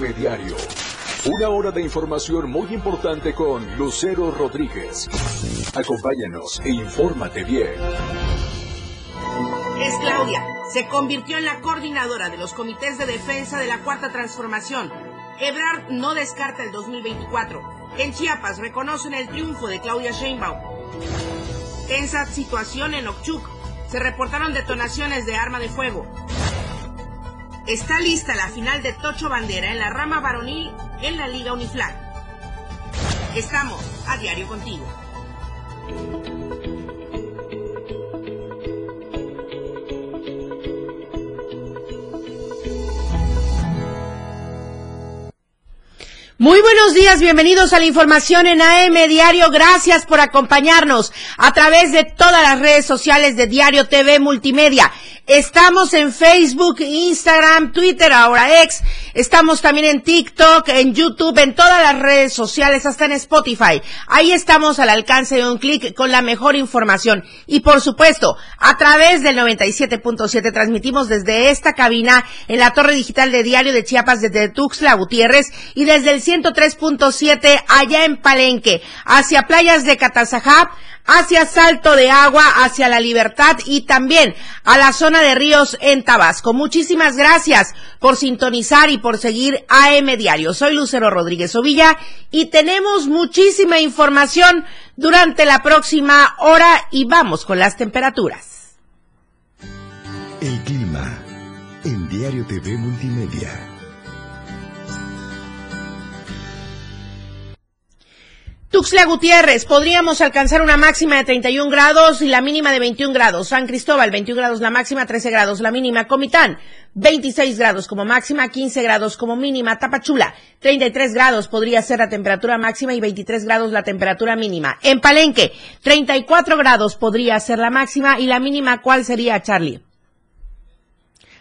Diario. Una hora de información muy importante con Lucero Rodríguez. Acompáñanos e infórmate bien. Es Claudia. Se convirtió en la coordinadora de los comités de defensa de la Cuarta Transformación. Ebrard no descarta el 2024. En Chiapas reconocen el triunfo de Claudia Sheinbaum. Tensa situación en Okchuk. Se reportaron detonaciones de arma de fuego. Está lista la final de Tocho Bandera en la rama varonil en la Liga Uniflag. Estamos a diario contigo. Muy buenos días, bienvenidos a la información en AM Diario. Gracias por acompañarnos a través de todas las redes sociales de Diario TV Multimedia. Estamos en Facebook, Instagram, Twitter, ahora ex. Estamos también en TikTok, en YouTube, en todas las redes sociales, hasta en Spotify. Ahí estamos al alcance de un clic con la mejor información. Y por supuesto, a través del 97.7 transmitimos desde esta cabina en la torre digital de Diario de Chiapas desde Tuxtla Gutiérrez y desde el 103.7 allá en Palenque, hacia playas de Catazajá, hacia Salto de Agua, hacia La Libertad y también a la zona de Ríos en Tabasco. Muchísimas gracias por sintonizar y por seguir AM Diario. Soy Lucero Rodríguez Ovilla y tenemos muchísima información durante la próxima hora y vamos con las temperaturas. El clima en Diario TV Multimedia. Tuxtla Gutiérrez, podríamos alcanzar una máxima de 31 grados y la mínima de 21 grados. San Cristóbal, 21 grados la máxima, 13 grados la mínima. Comitán, 26 grados como máxima, 15 grados como mínima. Tapachula, 33 grados podría ser la temperatura máxima y 23 grados la temperatura mínima. En Palenque, 34 grados podría ser la máxima y la mínima, ¿cuál sería, Charlie?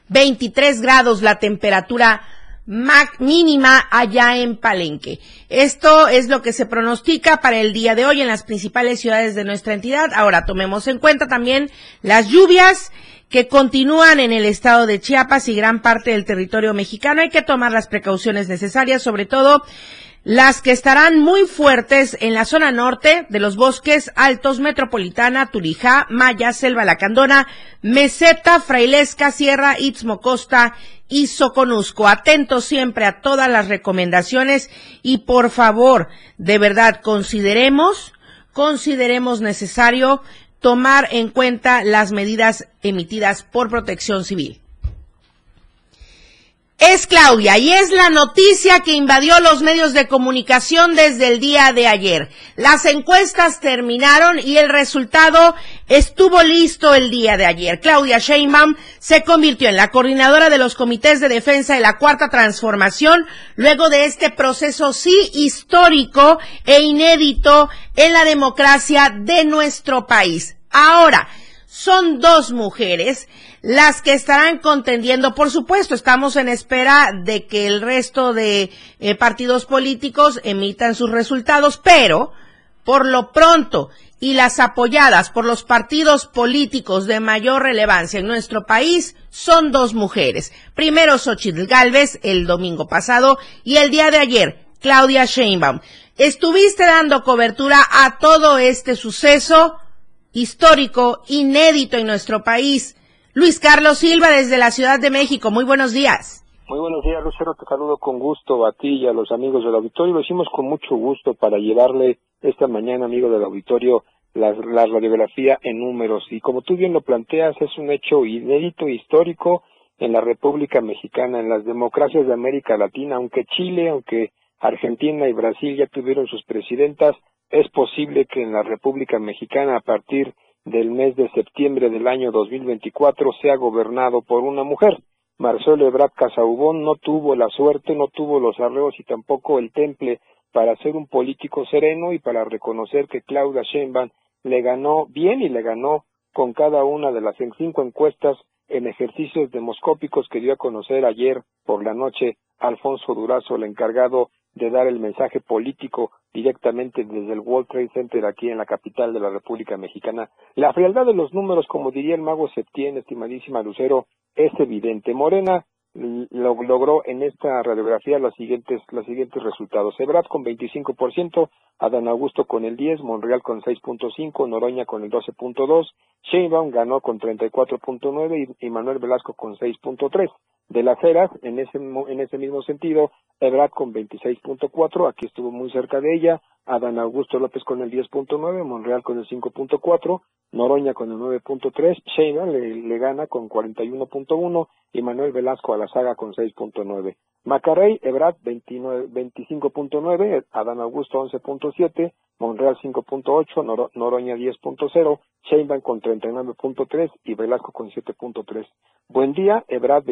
23 grados la temperatura mínima allá en Palenque. Esto es lo que se pronostica para el día de hoy en las principales ciudades de nuestra entidad. Ahora tomemos en cuenta también las lluvias que continúan en el estado de Chiapas y gran parte del territorio mexicano. Hay que tomar las precauciones necesarias, sobre todo las que estarán muy fuertes en la zona norte de los bosques altos metropolitana, Turijá, Maya, Selva Lacandona, Meseta, Frailesca, Sierra, Istmo Costa y Soconusco. Atentos siempre a todas las recomendaciones y por favor, de verdad, consideremos, consideremos necesario tomar en cuenta las medidas emitidas por Protección Civil es Claudia y es la noticia que invadió los medios de comunicación desde el día de ayer. Las encuestas terminaron y el resultado estuvo listo el día de ayer. Claudia Sheinbaum se convirtió en la coordinadora de los comités de defensa de la cuarta transformación luego de este proceso sí histórico e inédito en la democracia de nuestro país. Ahora, son dos mujeres las que estarán contendiendo. Por supuesto, estamos en espera de que el resto de eh, partidos políticos emitan sus resultados, pero por lo pronto y las apoyadas por los partidos políticos de mayor relevancia en nuestro país son dos mujeres. Primero Xochitl Galvez el domingo pasado y el día de ayer Claudia Sheinbaum. Estuviste dando cobertura a todo este suceso histórico, inédito en nuestro país. Luis Carlos Silva desde la Ciudad de México, muy buenos días. Muy buenos días, Lucero, te saludo con gusto a ti y a los amigos del auditorio. Lo hicimos con mucho gusto para llevarle esta mañana, amigo del auditorio, la, la radiografía en números. Y como tú bien lo planteas, es un hecho inédito, histórico en la República Mexicana, en las democracias de América Latina, aunque Chile, aunque Argentina y Brasil ya tuvieron sus presidentas, es posible que en la República Mexicana a partir del mes de septiembre del año 2024 sea gobernado por una mujer. Marcelo Ebrard Casaubón no tuvo la suerte, no tuvo los arreos y tampoco el temple para ser un político sereno y para reconocer que Claudia Sheinbaum le ganó bien y le ganó con cada una de las cinco encuestas en ejercicios demoscópicos que dio a conocer ayer por la noche Alfonso Durazo, el encargado de dar el mensaje político directamente desde el World Trade Center aquí en la capital de la República Mexicana. La frialdad de los números, como diría el mago Septién, estimadísima Lucero, es evidente. Morena logró en esta radiografía los siguientes, los siguientes resultados. Ebrard con 25%, Adán Augusto con el 10, Monreal con 6.5, Noroña con el 12.2, Sheinbaum ganó con 34.9 y, y Manuel Velasco con 6.3. De las eras, en ese, en ese mismo sentido, Ebrard con 26.4, aquí estuvo muy cerca de ella, Adán Augusto López con el 10.9, Monreal con el 5.4, Noroña con el 9.3, Sheinbaum le, le gana con 41.1 y Manuel Velasco a la saga con 6.9. Macarrey, Ebrard 25.9, Adán Augusto 11.7, Monreal 5.8, Noroña 10.0, Sheinbaum con 39.3 y Velasco con 7.3. Buen día, Ebrard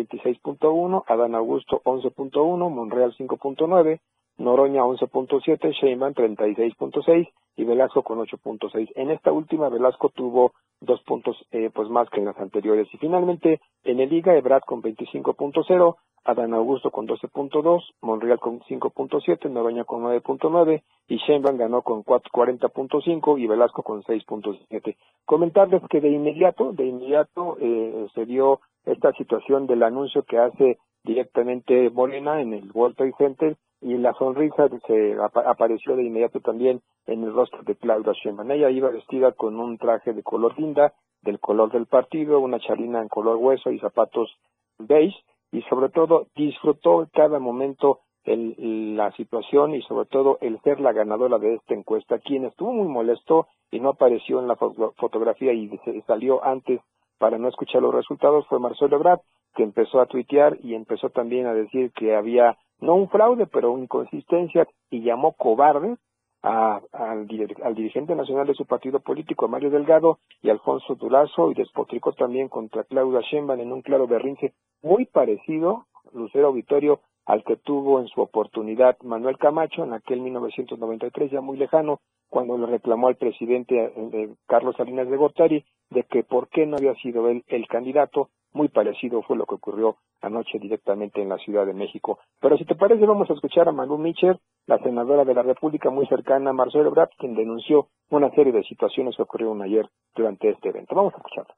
26.1, Adán Augusto 11.1, Monreal 5.9, Noroña 11.7, Sheinbaum 36.6 y Velasco con 8.6. En esta última Velasco tuvo dos puntos eh, pues más que en las anteriores. Y finalmente en el Liga Ebrard con 25.0, Adán Augusto con 12.2, Monreal con 5.7, Noroña con 9.9 y Sheinbaum ganó con 40.5 y Velasco con 6.7. Comentarles que de inmediato, de inmediato eh, se dio esta situación del anuncio que hace directamente Morena en el World Trade Center y la sonrisa se apareció de inmediato también en el rostro de Claudia Sheinbaum. Ella iba vestida con un traje de color linda, del color del partido, una charina en color hueso y zapatos beige y sobre todo disfrutó cada momento el, la situación y sobre todo el ser la ganadora de esta encuesta. Quien estuvo muy molesto y no apareció en la fotografía y salió antes para no escuchar los resultados fue Marcelo Ebrard, que empezó a tuitear y empezó también a decir que había no un fraude, pero una inconsistencia y llamó cobarde a, al, dirigente nacional de su partido político, Mario Delgado, y Alfonso Durazo, y despotricó también contra Claudia Sheinbaum en un claro berrinche muy parecido, Lucero Auditorio, al que tuvo en su oportunidad Manuel Camacho en aquel 1993, ya muy lejano, cuando le reclamó al presidente eh, Carlos Salinas de Gortari de que por qué no había sido él el candidato. Muy parecido fue lo que ocurrió anoche directamente en la Ciudad de México. Pero si te parece, vamos a escuchar a Manu Mitchell, la senadora de la República muy cercana a Marcelo Ebrard, quien denunció una serie de situaciones que ocurrieron ayer durante este evento. Vamos a escucharlo.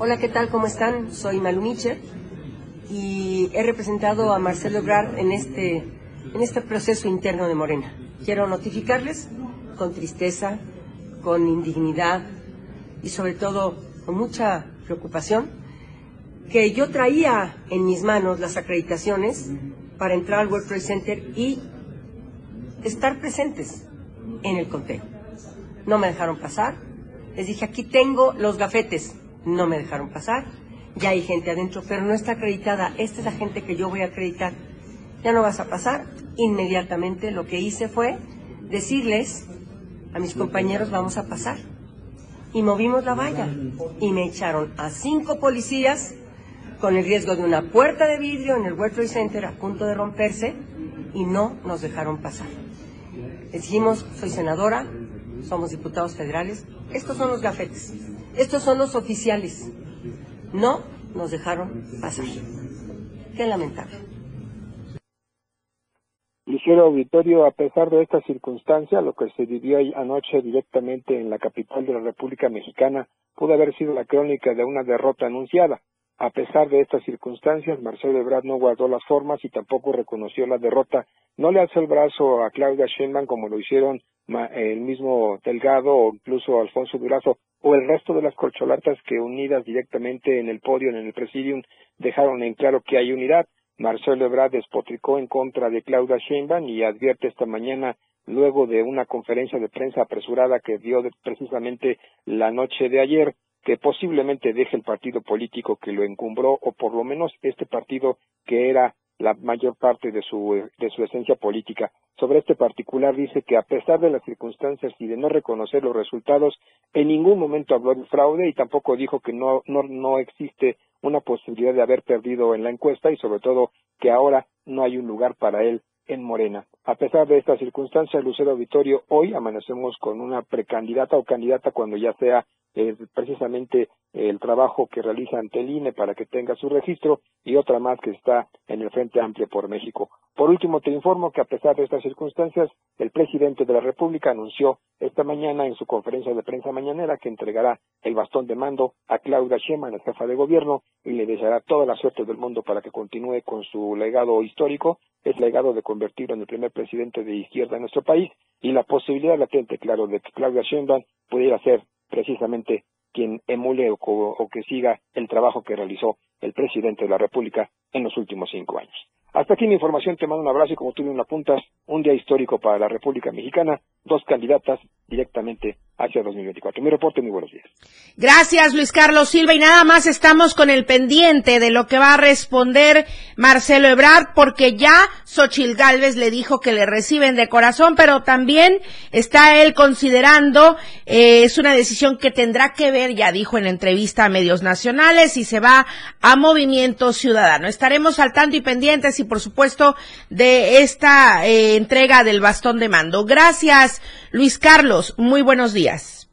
Hola, ¿qué tal? ¿Cómo están? Soy Malu y he representado a Marcelo Ebrard en este, en este proceso interno de Morena. Quiero notificarles con tristeza, con indignidad y sobre todo con mucha preocupación que yo traía en mis manos las acreditaciones para entrar al World Trade Center y estar presentes en el conteo. No me dejaron pasar. Les dije, aquí tengo los gafetes. No me dejaron pasar. Ya hay gente adentro, pero no está acreditada. Esta es la gente que yo voy a acreditar. Ya no vas a pasar. Inmediatamente lo que hice fue decirles a mis compañeros, vamos a pasar y movimos la valla y me echaron a cinco policías con el riesgo de una puerta de vidrio en el World Trade Center a punto de romperse y no nos dejaron pasar. Les dijimos, soy senadora, somos diputados federales, estos son los gafetes, estos son los oficiales. No nos dejaron pasar. Qué lamentable. Ligero auditorio, a pesar de esta circunstancia, lo que se vivió anoche directamente en la capital de la República Mexicana pudo haber sido la crónica de una derrota anunciada. A pesar de estas circunstancias, Marcelo Ebrard no guardó las formas y tampoco reconoció la derrota. No le alzó el brazo a Claudia Sheinbaum como lo hicieron el mismo Delgado o incluso Alfonso Durazo o el resto de las corcholatas que unidas directamente en el podio, en el presidium, dejaron en claro que hay unidad. Marcelo Ebrard despotricó en contra de Claudia Sheinbaum y advierte esta mañana luego de una conferencia de prensa apresurada que dio precisamente la noche de ayer que posiblemente deje el partido político que lo encumbró o por lo menos este partido que era la mayor parte de su, de su esencia política. Sobre este particular dice que a pesar de las circunstancias y de no reconocer los resultados, en ningún momento habló de fraude y tampoco dijo que no, no, no existe una posibilidad de haber perdido en la encuesta y sobre todo que ahora no hay un lugar para él en Morena. A pesar de estas circunstancias, Lucero Auditorio, hoy amanecemos con una precandidata o candidata cuando ya sea eh, precisamente el trabajo que realiza ante el INE para que tenga su registro y otra más que está en el Frente Amplio por México. Por último, te informo que a pesar de estas circunstancias, el presidente de la República anunció esta mañana en su conferencia de prensa mañanera que entregará el bastón de mando a Claudia Sheinbaum, la jefa de gobierno, y le deseará toda la suerte del mundo para que continúe con su legado histórico, es legado de convertirlo en el primer presidente de izquierda en nuestro país y la posibilidad latente, claro, de que Claudia Sheinbaum pudiera ser precisamente quien emule o, que siga el trabajo que realizó el presidente de la República en los últimos cinco años. Hasta aquí mi información, te mando un abrazo y como tú bien apuntas, un día histórico para la República Mexicana, dos candidatas directamente hacia 2024. Mi reporte, muy buenos días. Gracias, Luis Carlos Silva. Y nada más estamos con el pendiente de lo que va a responder Marcelo Ebrard, porque ya Xochil Gálvez le dijo que le reciben de corazón, pero también está él considerando, eh, es una decisión que tendrá que ver, ya dijo en entrevista a medios nacionales, y se va a Movimiento Ciudadano. Estaremos al tanto y pendientes y, por supuesto, de esta eh, entrega del bastón de mando. Gracias, Luis Carlos. Muy buenos días.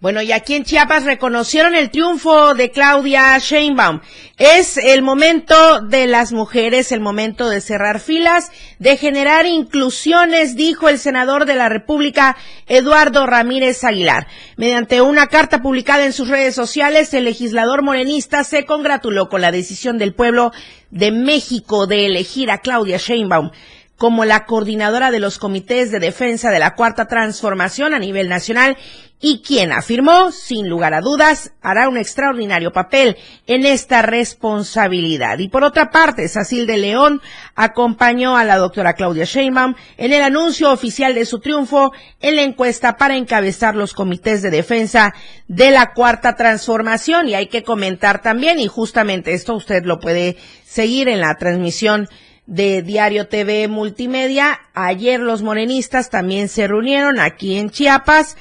Bueno, y aquí en Chiapas reconocieron el triunfo de Claudia Sheinbaum. Es el momento de las mujeres, el momento de cerrar filas, de generar inclusiones, dijo el senador de la República, Eduardo Ramírez Aguilar. Mediante una carta publicada en sus redes sociales, el legislador morenista se congratuló con la decisión del pueblo de México de elegir a Claudia Sheinbaum como la coordinadora de los comités de defensa de la Cuarta Transformación a nivel nacional y quien afirmó, sin lugar a dudas, hará un extraordinario papel en esta responsabilidad. Y por otra parte, Sacil de León acompañó a la doctora Claudia Sheinbaum en el anuncio oficial de su triunfo en la encuesta para encabezar los comités de defensa de la Cuarta Transformación. Y hay que comentar también, y justamente esto usted lo puede seguir en la transmisión de Diario TV Multimedia. Ayer los morenistas también se reunieron aquí en Chiapas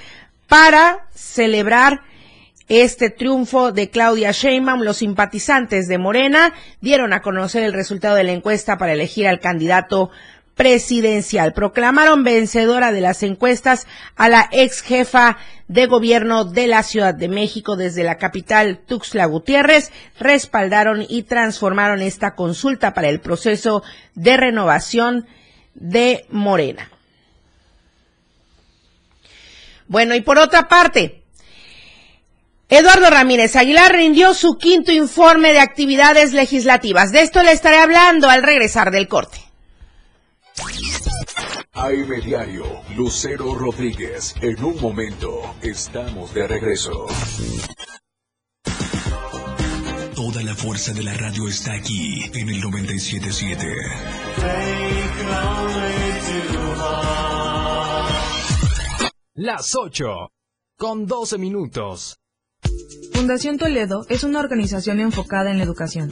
para celebrar este triunfo de Claudia Sheinbaum, los simpatizantes de Morena dieron a conocer el resultado de la encuesta para elegir al candidato presidencial. Proclamaron vencedora de las encuestas a la ex jefa de gobierno de la Ciudad de México desde la capital Tuxtla Gutiérrez. Respaldaron y transformaron esta consulta para el proceso de renovación de Morena. Bueno, y por otra parte, Eduardo Ramírez Aguilar rindió su quinto informe de actividades legislativas. De esto le estaré hablando al regresar del corte. AM Diario, Lucero Rodríguez. En un momento, estamos de regreso. Toda la fuerza de la radio está aquí en el 977. Las 8, con 12 minutos. Fundación Toledo es una organización enfocada en la educación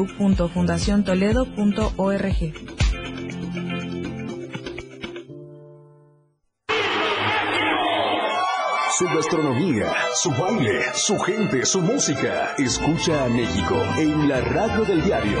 www.fundaciontoledo.org. Su gastronomía, su baile, su gente, su música. Escucha a México en la radio del diario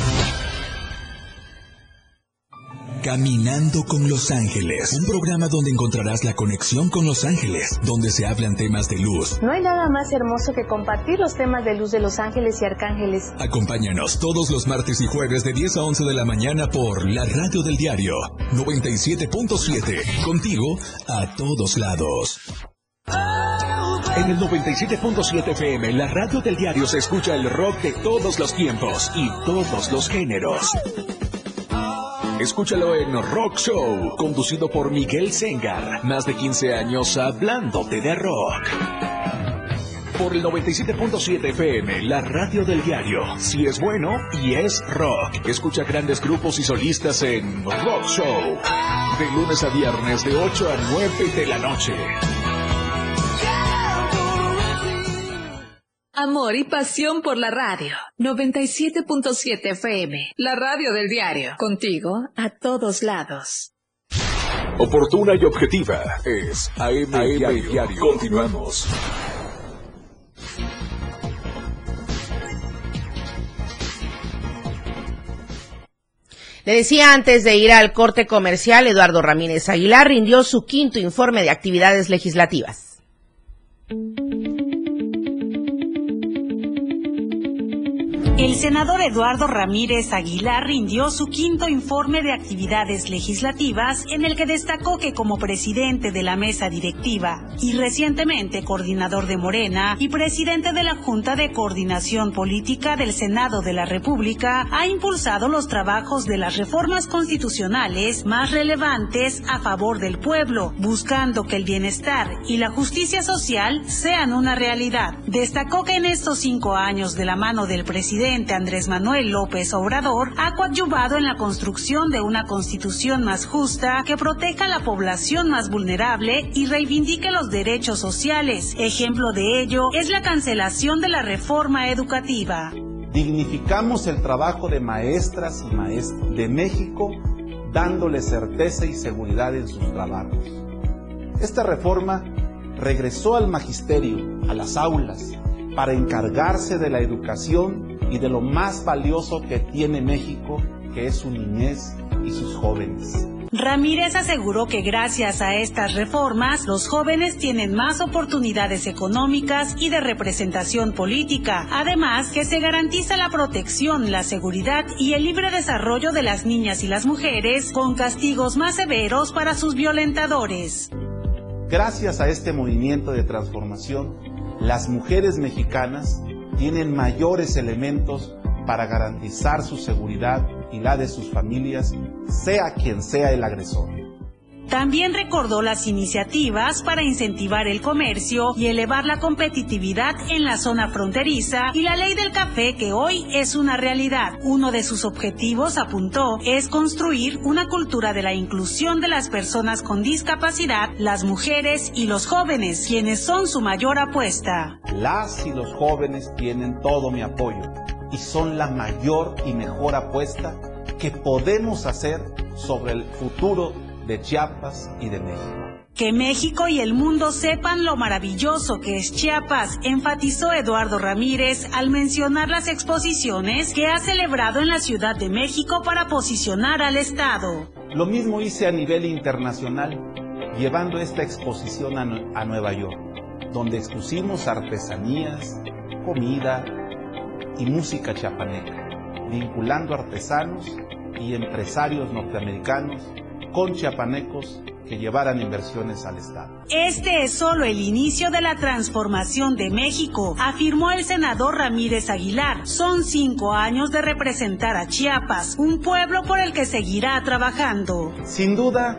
Caminando con Los Ángeles, un programa donde encontrarás la conexión con Los Ángeles, donde se hablan temas de luz. No hay nada más hermoso que compartir los temas de luz de Los Ángeles y Arcángeles. Acompáñanos todos los martes y jueves de 10 a 11 de la mañana por la radio del diario 97.7, contigo a todos lados. En el 97.7 FM, la radio del diario se escucha el rock de todos los tiempos y todos los géneros. Escúchalo en Rock Show, conducido por Miguel Sengar. Más de 15 años hablándote de rock. Por el 97.7 FM, la radio del diario. Si es bueno y es rock. Escucha grandes grupos y solistas en Rock Show. De lunes a viernes de 8 a 9 de la noche. Amor y pasión por la radio. 97.7 FM. La radio del diario. Contigo a todos lados. Oportuna y objetiva es AM, Diario. Continuamos. Le decía antes de ir al corte comercial, Eduardo Ramírez Aguilar rindió su quinto informe de actividades legislativas. El senador Eduardo Ramírez Aguilar rindió su quinto informe de actividades legislativas en el que destacó que como presidente de la mesa directiva y recientemente coordinador de Morena y presidente de la Junta de Coordinación Política del Senado de la República, ha impulsado los trabajos de las reformas constitucionales más relevantes a favor del pueblo, buscando que el bienestar y la justicia social sean una realidad. Destacó que en estos cinco años de la mano del presidente Andrés Manuel López Obrador ha coadyuvado en la construcción de una constitución más justa que proteja a la población más vulnerable y reivindique los derechos sociales. Ejemplo de ello es la cancelación de la reforma educativa. Dignificamos el trabajo de maestras y maestros de México dándole certeza y seguridad en sus trabajos. Esta reforma regresó al magisterio, a las aulas, para encargarse de la educación y de lo más valioso que tiene México, que es su niñez y sus jóvenes. Ramírez aseguró que gracias a estas reformas, los jóvenes tienen más oportunidades económicas y de representación política, además que se garantiza la protección, la seguridad y el libre desarrollo de las niñas y las mujeres con castigos más severos para sus violentadores. Gracias a este movimiento de transformación, las mujeres mexicanas tienen mayores elementos para garantizar su seguridad y la de sus familias, sea quien sea el agresor. También recordó las iniciativas para incentivar el comercio y elevar la competitividad en la zona fronteriza y la ley del café que hoy es una realidad. Uno de sus objetivos, apuntó, es construir una cultura de la inclusión de las personas con discapacidad, las mujeres y los jóvenes, quienes son su mayor apuesta. Las y los jóvenes tienen todo mi apoyo y son la mayor y mejor apuesta que podemos hacer sobre el futuro de Chiapas y de México. Que México y el mundo sepan lo maravilloso que es Chiapas, enfatizó Eduardo Ramírez al mencionar las exposiciones que ha celebrado en la Ciudad de México para posicionar al Estado. Lo mismo hice a nivel internacional, llevando esta exposición a, a Nueva York, donde expusimos artesanías, comida y música chiapaneca, vinculando artesanos y empresarios norteamericanos con chiapanecos que llevaran inversiones al Estado. Este es solo el inicio de la transformación de México, afirmó el senador Ramírez Aguilar. Son cinco años de representar a Chiapas, un pueblo por el que seguirá trabajando. Sin duda,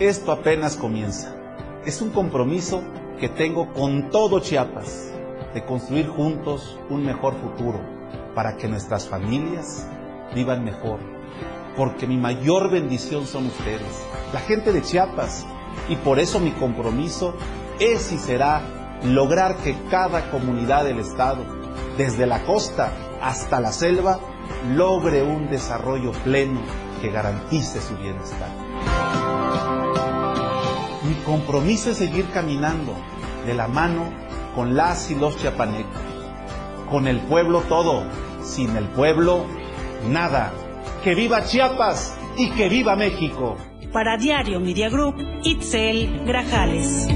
esto apenas comienza. Es un compromiso que tengo con todo Chiapas, de construir juntos un mejor futuro para que nuestras familias vivan mejor porque mi mayor bendición son ustedes, la gente de Chiapas, y por eso mi compromiso es y será lograr que cada comunidad del Estado, desde la costa hasta la selva, logre un desarrollo pleno que garantice su bienestar. Mi compromiso es seguir caminando de la mano con las y los chiapanecos, con el pueblo todo, sin el pueblo nada que viva Chiapas y que viva México. Para Diario Media Group, Itzel Grajales.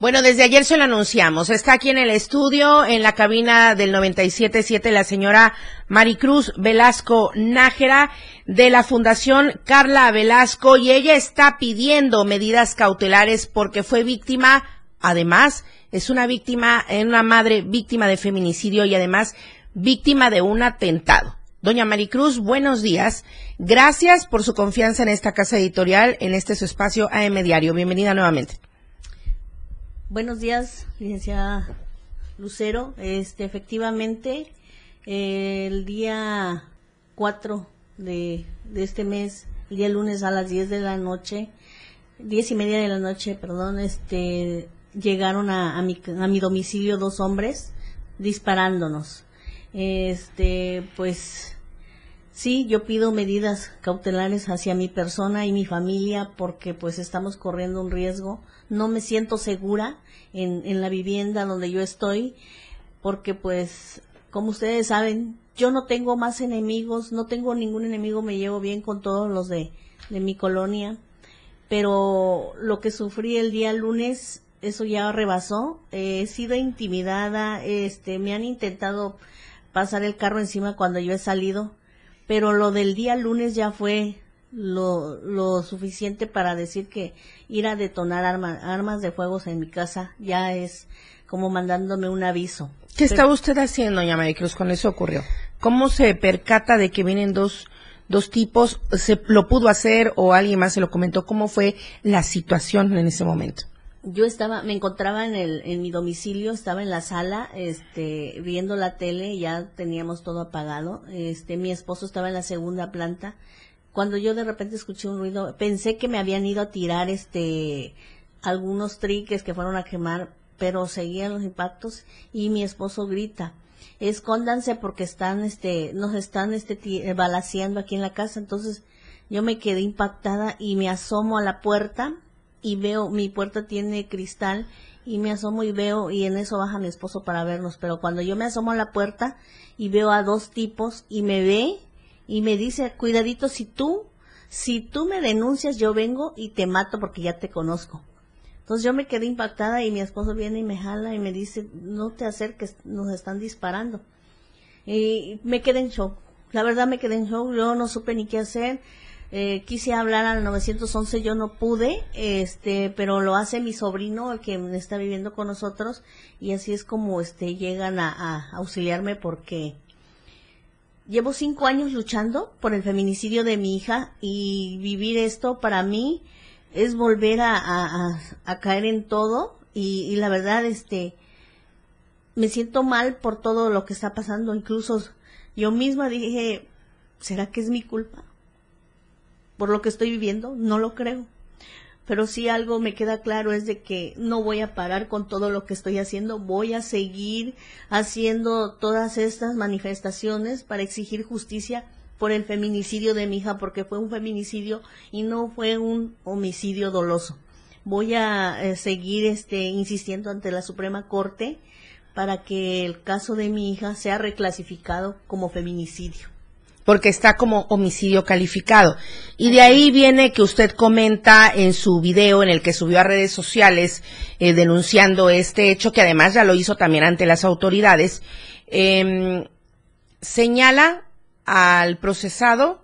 Bueno, desde ayer se lo anunciamos. Está aquí en el estudio, en la cabina del 97.7, la señora Maricruz Velasco Nájera de la Fundación Carla Velasco y ella está pidiendo medidas cautelares porque fue víctima, además, es una víctima, una madre víctima de feminicidio y además víctima de un atentado. Doña Maricruz, buenos días. Gracias por su confianza en esta casa editorial, en este su espacio AM Diario. Bienvenida nuevamente. Buenos días, licenciada Lucero. Este, efectivamente, el día 4 de, este mes, el día lunes a las 10 de la noche, 10 y media de la noche, perdón, este, llegaron a, mi, a mi domicilio dos hombres disparándonos. Este, pues, sí, yo pido medidas cautelares hacia mi persona y mi familia porque pues estamos corriendo un riesgo. No me siento segura en, en la vivienda donde yo estoy, porque pues, como ustedes saben, yo no tengo más enemigos, no tengo ningún enemigo, me llevo bien con todos los de, de mi colonia, pero lo que sufrí el día lunes, eso ya rebasó, he sido intimidada, este, me han intentado pasar el carro encima cuando yo he salido, pero lo del día lunes ya fue lo, lo suficiente para decir que ir a detonar armas de fuego en mi casa ya es como mandándome un aviso. ¿Qué estaba usted haciendo, doña Maricruz, cuando eso ocurrió? ¿Cómo se percata de que vienen dos, dos tipos? ¿Se lo pudo hacer o alguien más se lo comentó? ¿Cómo fue la situación en ese momento? Yo estaba, me encontraba en el, en mi domicilio, estaba en la sala, este, viendo la tele, ya teníamos todo apagado, este, mi esposo estaba en la segunda planta, cuando yo de repente escuché un ruido, pensé que me habían ido a tirar este algunos triques que fueron a quemar, pero seguían los impactos y mi esposo grita, escóndanse porque están este nos están este eh, balaseando aquí en la casa, entonces yo me quedé impactada y me asomo a la puerta y veo mi puerta tiene cristal y me asomo y veo y en eso baja mi esposo para vernos, pero cuando yo me asomo a la puerta y veo a dos tipos y me ve y me dice, cuidadito, si tú, si tú me denuncias, yo vengo y te mato porque ya te conozco. Entonces yo me quedé impactada y mi esposo viene y me jala y me dice, no te acerques, nos están disparando. Y me quedé en shock. La verdad me quedé en shock, yo no supe ni qué hacer. Eh, quise hablar al 911, yo no pude, este, pero lo hace mi sobrino, el que está viviendo con nosotros, y así es como este llegan a, auxiliarme porque llevo cinco años luchando por el feminicidio de mi hija y vivir esto para mí es volver a, a, caer en todo y, la verdad este me siento mal por todo lo que está pasando. Incluso yo misma dije será que es mi culpa por lo que estoy viviendo no lo creo pero si algo me queda claro es de que no voy a parar con todo lo que estoy haciendo, voy a seguir haciendo todas estas manifestaciones para exigir justicia por el feminicidio de mi hija, porque fue un feminicidio y no fue un homicidio doloso. Voy a eh, seguir este, insistiendo ante la Suprema Corte para que el caso de mi hija sea reclasificado como feminicidio porque está como homicidio calificado. Y de ahí viene que usted comenta en su video en el que subió a redes sociales eh, denunciando este hecho, que además ya lo hizo también ante las autoridades, em, señala al procesado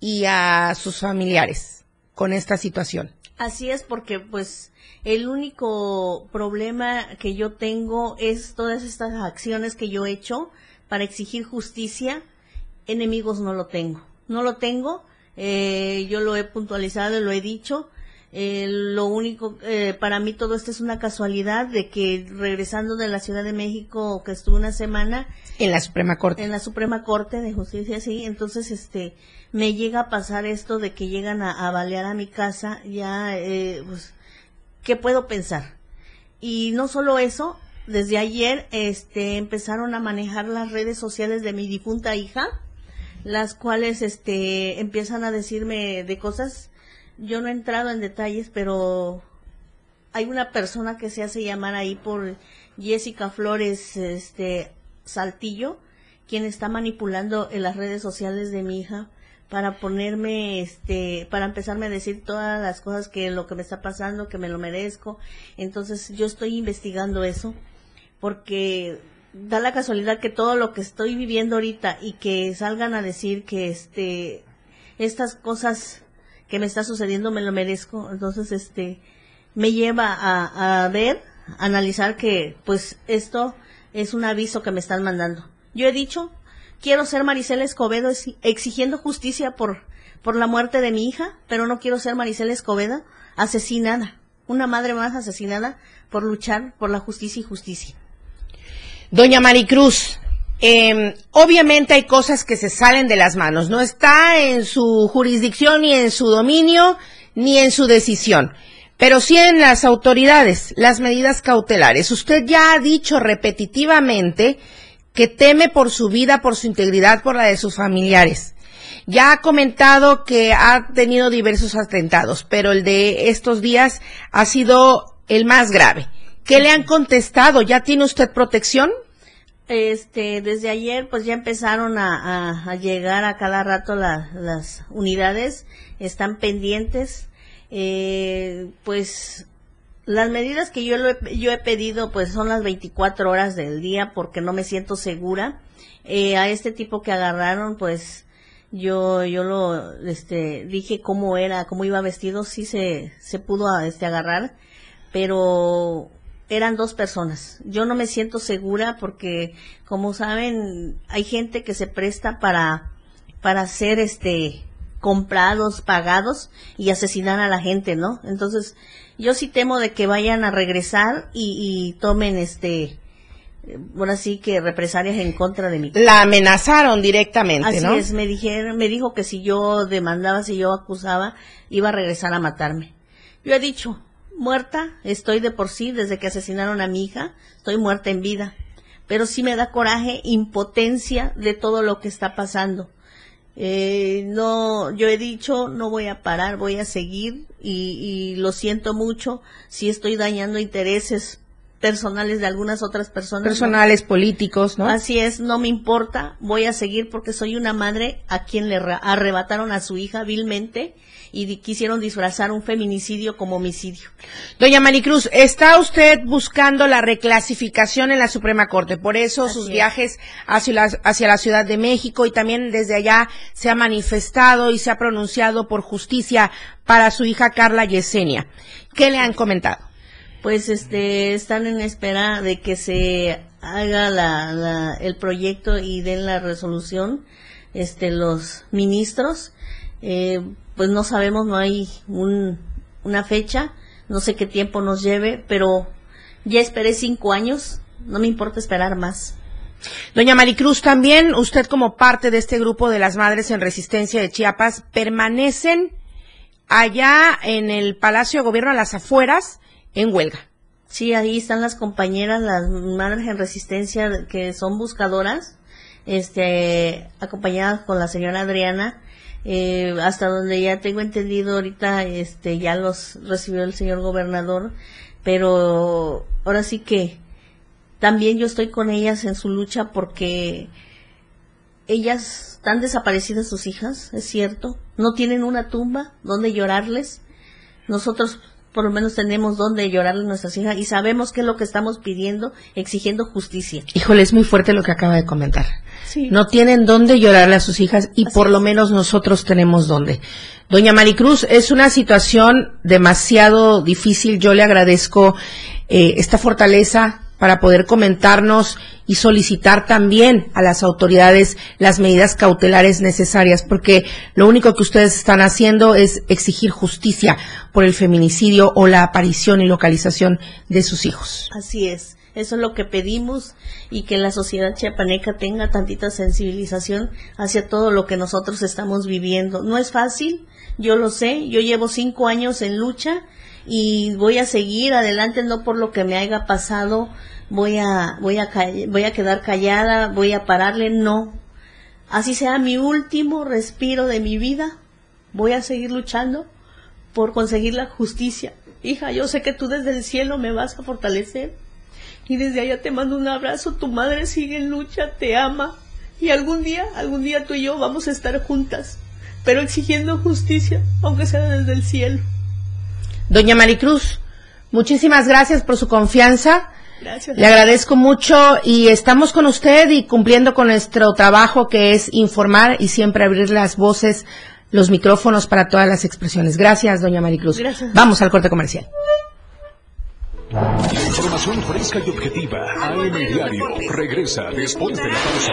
y a sus familiares con esta situación. Así es, porque pues el único problema que yo tengo es todas estas acciones que yo he hecho para exigir justicia enemigos no lo tengo. No lo tengo, eh, yo lo he puntualizado, lo he dicho. Eh, lo único, eh, para mí todo esto es una casualidad de que regresando de la Ciudad de México, que estuve una semana. En la Suprema Corte. En la Suprema Corte de Justicia, sí. Entonces, este, me llega a pasar esto de que llegan a, a balear a mi casa, ya, pues, ¿qué puedo pensar? Y no solo eso, desde ayer, este, empezaron a manejar las redes sociales de mi difunta hija las cuales este empiezan a decirme de cosas yo no he entrado en detalles pero hay una persona que se hace llamar ahí por Jessica Flores este Saltillo quien está manipulando en las redes sociales de mi hija para ponerme, este, para empezarme a decir todas las cosas que lo que me está pasando, que me lo merezco. Entonces yo estoy investigando eso porque da la casualidad que todo lo que estoy viviendo ahorita y que salgan a decir que este estas cosas que me está sucediendo me lo merezco entonces este me lleva a, a ver analizar que pues esto es un aviso que me están mandando. Yo he dicho quiero ser Maricela Escobedo exigiendo justicia por por la muerte de mi hija pero no quiero ser Maricela Escobedo asesinada una madre más asesinada por luchar por la justicia y justicia Doña Maricruz, eh, obviamente hay cosas que se salen de las manos. No está en su jurisdicción, ni en su dominio, ni en su decisión. Pero sí en las autoridades, las medidas cautelares. Usted ya ha dicho repetitivamente que teme por su vida, por su integridad, por la de sus familiares. Ya ha comentado que ha tenido diversos atentados, pero el de estos días ha sido el más grave. ¿Qué le han contestado? ¿Ya tiene usted protección? Este, desde ayer pues ya empezaron a, llegar a cada rato las unidades, están pendientes, eh, pues las medidas que yo, he, yo he pedido pues son las 24 horas del día porque no me siento segura. Eh, a este tipo que agarraron pues yo yo lo este dije cómo era, cómo iba vestido, sí se se pudo este agarrar, pero eran dos personas. Yo no me siento segura porque, como saben, hay gente que se presta para, para ser este, comprados, pagados y asesinar a la gente, ¿no? Entonces, yo sí temo de que vayan a regresar y, tomen este, ahora sí que represalias en contra de mí. La amenazaron directamente, ¿no? Así es, me dijeron, me dijo que si yo demandaba, si yo acusaba, iba a regresar a matarme. Yo he dicho, muerta estoy de por sí desde que asesinaron a mi hija, estoy muerta en vida, pero sí me da coraje, impotencia de todo lo que está pasando. Eh, no, yo he dicho, no voy a parar, voy a seguir y, y lo siento mucho si estoy dañando intereses personales de algunas otras personas. Personales, políticos, ¿no? Así es, no me importa, voy a seguir porque soy una madre a quien le arrebataron a su hija vilmente y quisieron disfrazar un feminicidio como homicidio. Doña Maricruz, ¿está usted buscando la reclasificación en la Suprema Corte? Por eso sus viajes hacia la, hacia la Ciudad de México y también desde allá se ha manifestado y se ha pronunciado por justicia para su hija Carla Yesenia. ¿Qué le han comentado? Pues este, están en espera de que se haga la, el proyecto y den la resolución este, los ministros. Eh, pues no sabemos, no hay una fecha, no sé qué tiempo nos lleve, pero ya esperé cinco años, no me importa esperar más. Doña Maricruz, también usted como parte de este grupo de las Madres en Resistencia de Chiapas, permanecen allá en el Palacio de Gobierno a las afueras en huelga. Sí, ahí están las compañeras, las Madres en Resistencia que son buscadoras, este, acompañadas con la señora Adriana, eh, hasta donde ya tengo entendido ahorita este ya los recibió el señor gobernador pero ahora sí que también yo estoy con ellas en su lucha porque ellas están desaparecidas sus hijas es cierto. No tienen una tumba donde llorarles. Nosotros por lo menos tenemos donde llorarle a nuestras hijas y sabemos qué es lo que estamos pidiendo, exigiendo justicia. Híjole, es muy fuerte lo que acaba de comentar. No tienen dónde llorarle a sus hijas y por lo menos nosotros tenemos dónde. Doña Maricruz, es una situación demasiado difícil. Yo le agradezco eh, esta fortaleza para poder comentarnos y solicitar también a las autoridades las medidas cautelares necesarias, porque lo único que ustedes están haciendo es exigir justicia por el feminicidio o la aparición y localización de sus hijos. Así es. Eso es lo que pedimos y que la sociedad chiapaneca tenga tantita sensibilización hacia todo lo que nosotros estamos viviendo. No es fácil, yo lo sé, yo llevo cinco años en lucha y voy a seguir adelante no por lo que me haya pasado, voy a, voy a, voy a quedar callada, voy a pararle, no. Así sea mi último respiro de mi vida, voy a seguir luchando por conseguir la justicia. Hija, yo sé que tú desde el cielo me vas a fortalecer y desde allá te mando un abrazo, tu madre sigue en lucha, te ama y algún día, algún día tú y yo vamos a estar juntas. pero exigiendo justicia, aunque sea desde el cielo. Doña Maricruz, muchísimas gracias por su confianza. Gracias. Le agradezco mucho y estamos con usted y cumpliendo con nuestro trabajo que es informar y siempre abrir las voces, los micrófonos para todas las expresiones. Gracias, doña Maricruz. Gracias. Vamos al corte comercial. La información fresca y objetiva. AM Diario. Regresa después de la pausa.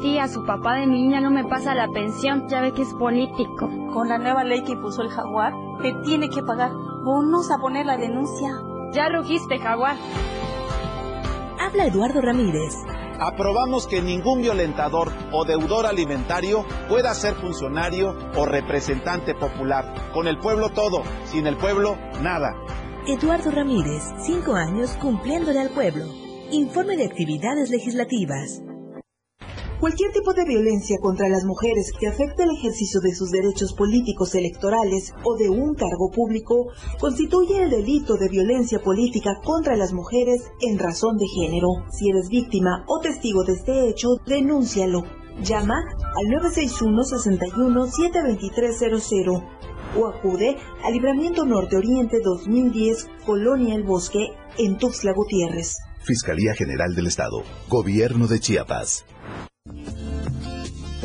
Tía, su papá de mi niña no me pasa la pensión, ya ve que es político. Con la nueva ley que impuso el jaguar, te tiene que pagar. Bonos a poner la denuncia. Ya rugiste, jaguar. Habla Eduardo Ramírez. Aprobamos que ningún violentador o deudor alimentario pueda ser funcionario o representante popular. Con el pueblo todo, sin el pueblo nada. Eduardo Ramírez, cinco años cumpliéndole al pueblo. Informe de actividades legislativas. Cualquier tipo de violencia contra las mujeres que afecte el ejercicio de sus derechos políticos electorales o de un cargo público constituye el delito de violencia política contra las mujeres en razón de género. Si eres víctima o testigo de este hecho, denúncialo. Llama al 961-61-72300 o acude al Libramiento Norte Oriente 2010, Colonia El Bosque, en Tuxtla Gutiérrez. Fiscalía General del Estado, Gobierno de Chiapas.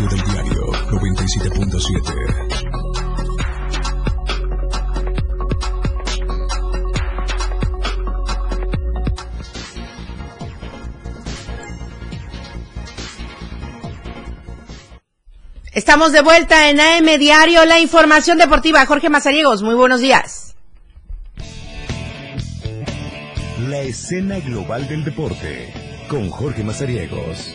Radio del diario 97.7. Estamos de vuelta en AM Diario, la información deportiva. Jorge Mazariegos, muy buenos días. La escena global del deporte con Jorge Mazariegos.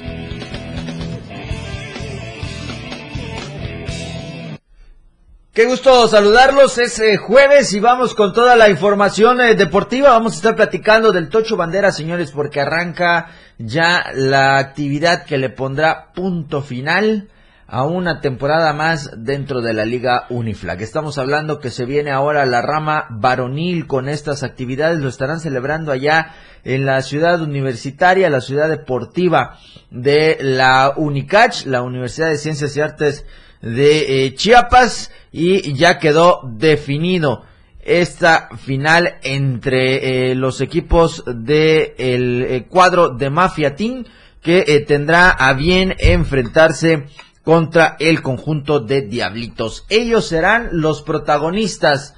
Qué gusto saludarlos, es eh, jueves y vamos con toda la información eh, deportiva. Vamos a estar platicando del Tocho Bandera, señores, porque arranca ya la actividad que le pondrá punto final a una temporada más dentro de la Liga Uniflag. Estamos hablando que se viene ahora la rama varonil con estas actividades, lo estarán celebrando allá en la ciudad universitaria, la ciudad deportiva de la Unicach, la Universidad de Ciencias y Artes de eh, Chiapas y ya quedó definido esta final entre eh, los equipos de el eh, cuadro de Mafia Team que eh, tendrá a bien enfrentarse contra el conjunto de Diablitos. Ellos serán los protagonistas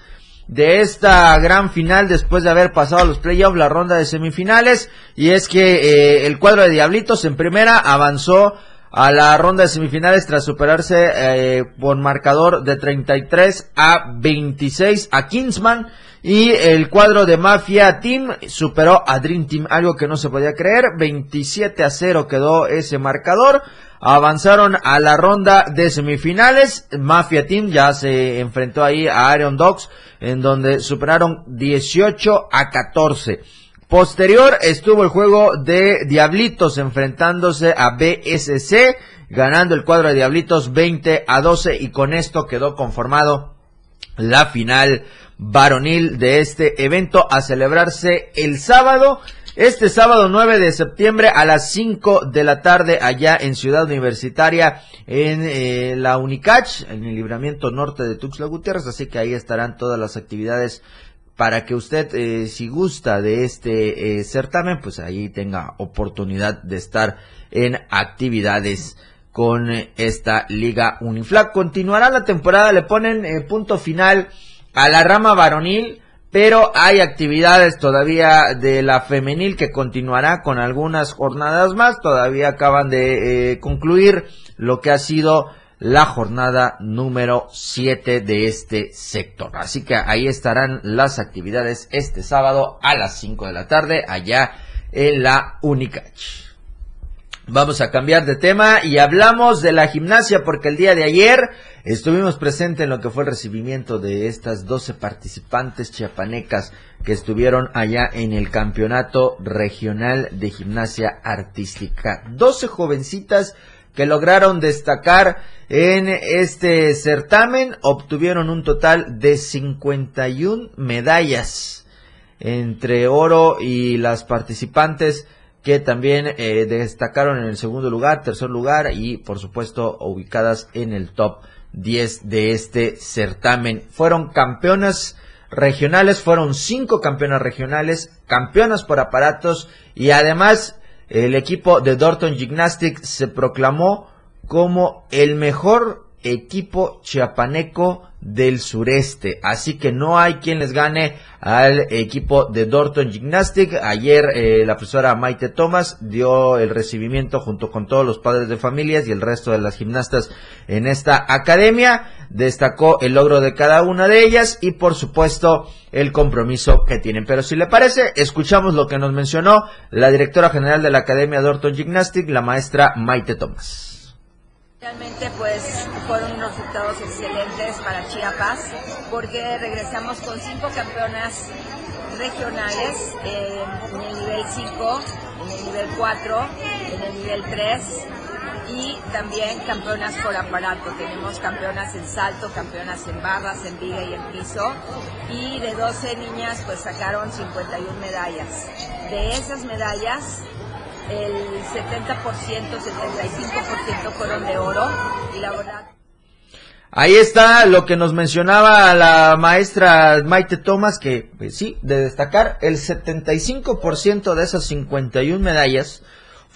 de esta gran final después de haber pasado los playoffs, la ronda de semifinales, y es que el cuadro de Diablitos en primera avanzó a la ronda de semifinales tras superarse eh, por marcador de 33 a 26 a Kingsman Y el cuadro de Mafia Team superó a Dream Team, algo que no se podía creer. 27 a 0 quedó ese marcador. Avanzaron a la ronda de semifinales. Mafia Team ya se enfrentó ahí a Iron Dogs, en donde superaron 18 a 14. Posterior estuvo el juego de Diablitos enfrentándose a BSC, ganando el cuadro de Diablitos 20 a 12 y con esto quedó conformado la final varonil de este evento a celebrarse el sábado. Este sábado 9 de septiembre a las 5 de la tarde allá en Ciudad Universitaria en eh, la Unicach, en el libramiento norte de Tuxtla Gutiérrez, así que ahí estarán todas las actividades para que usted, eh, si gusta de este eh, certamen, pues ahí tenga oportunidad de estar en actividades con eh, esta Liga Uniflac. Continuará la temporada, le ponen punto final a la rama varonil, pero hay actividades todavía de la femenil que continuará con algunas jornadas más. Todavía acaban de concluir lo que ha sido la jornada número 7 de este sector. Así que ahí estarán las actividades este sábado a las 5 de la tarde allá en la Unicach. Vamos a cambiar de tema y hablamos de la gimnasia porque el día de ayer estuvimos presentes en lo que fue el recibimiento de estas 12 participantes chiapanecas que estuvieron allá en el campeonato regional de gimnasia artística. 12 jovencitas que lograron destacar en este certamen, obtuvieron un total de 51 medallas entre oro y las participantes que también eh, destacaron en el segundo lugar, tercer lugar y por supuesto ubicadas en el top 10 de este certamen. Fueron campeonas regionales, fueron cinco campeonas regionales, campeonas por aparatos y además el equipo de Dorton Gymnastics se proclamó como el mejor equipo chiapaneco del sureste. Así que no hay quien les gane al equipo de Dorton Gymnastic. Ayer eh, la profesora Maite Thomas dio el recibimiento junto con todos los padres de familias y el resto de las gimnastas en esta academia. Destacó el logro de cada una de ellas y por supuesto el compromiso que tienen. Pero si le parece, escuchamos lo que nos mencionó la directora general de la Academia Dorton Gymnastic, la maestra Maite Thomas. Realmente pues fueron resultados excelentes para Chiapas porque regresamos con cinco campeonas regionales en el nivel 5, en el nivel 4, en el nivel 3 y también campeonas por aparato. Tenemos campeonas en salto, campeonas en barras, en viga y en piso. Y de 12 niñas pues sacaron 51 medallas. De esas medallas el 70%, 75% fueron de oro y la verdad... Ahí está lo que nos mencionaba la maestra Maite Thomas, que pues, sí, de destacar, el 75% de esas 51 medallas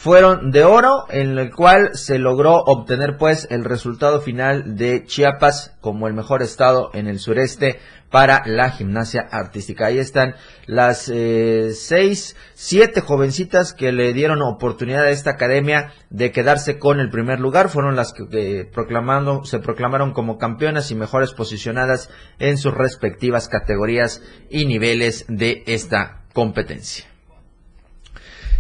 fueron de oro, en el cual se logró obtener pues el resultado final de Chiapas como el mejor estado en el sureste para la gimnasia artística. Ahí están las eh, seis, siete jovencitas que le dieron oportunidad a esta academia de quedarse con el primer lugar. Fueron las que proclamando, se proclamaron como campeonas y mejores posicionadas en sus respectivas categorías y niveles de esta competencia.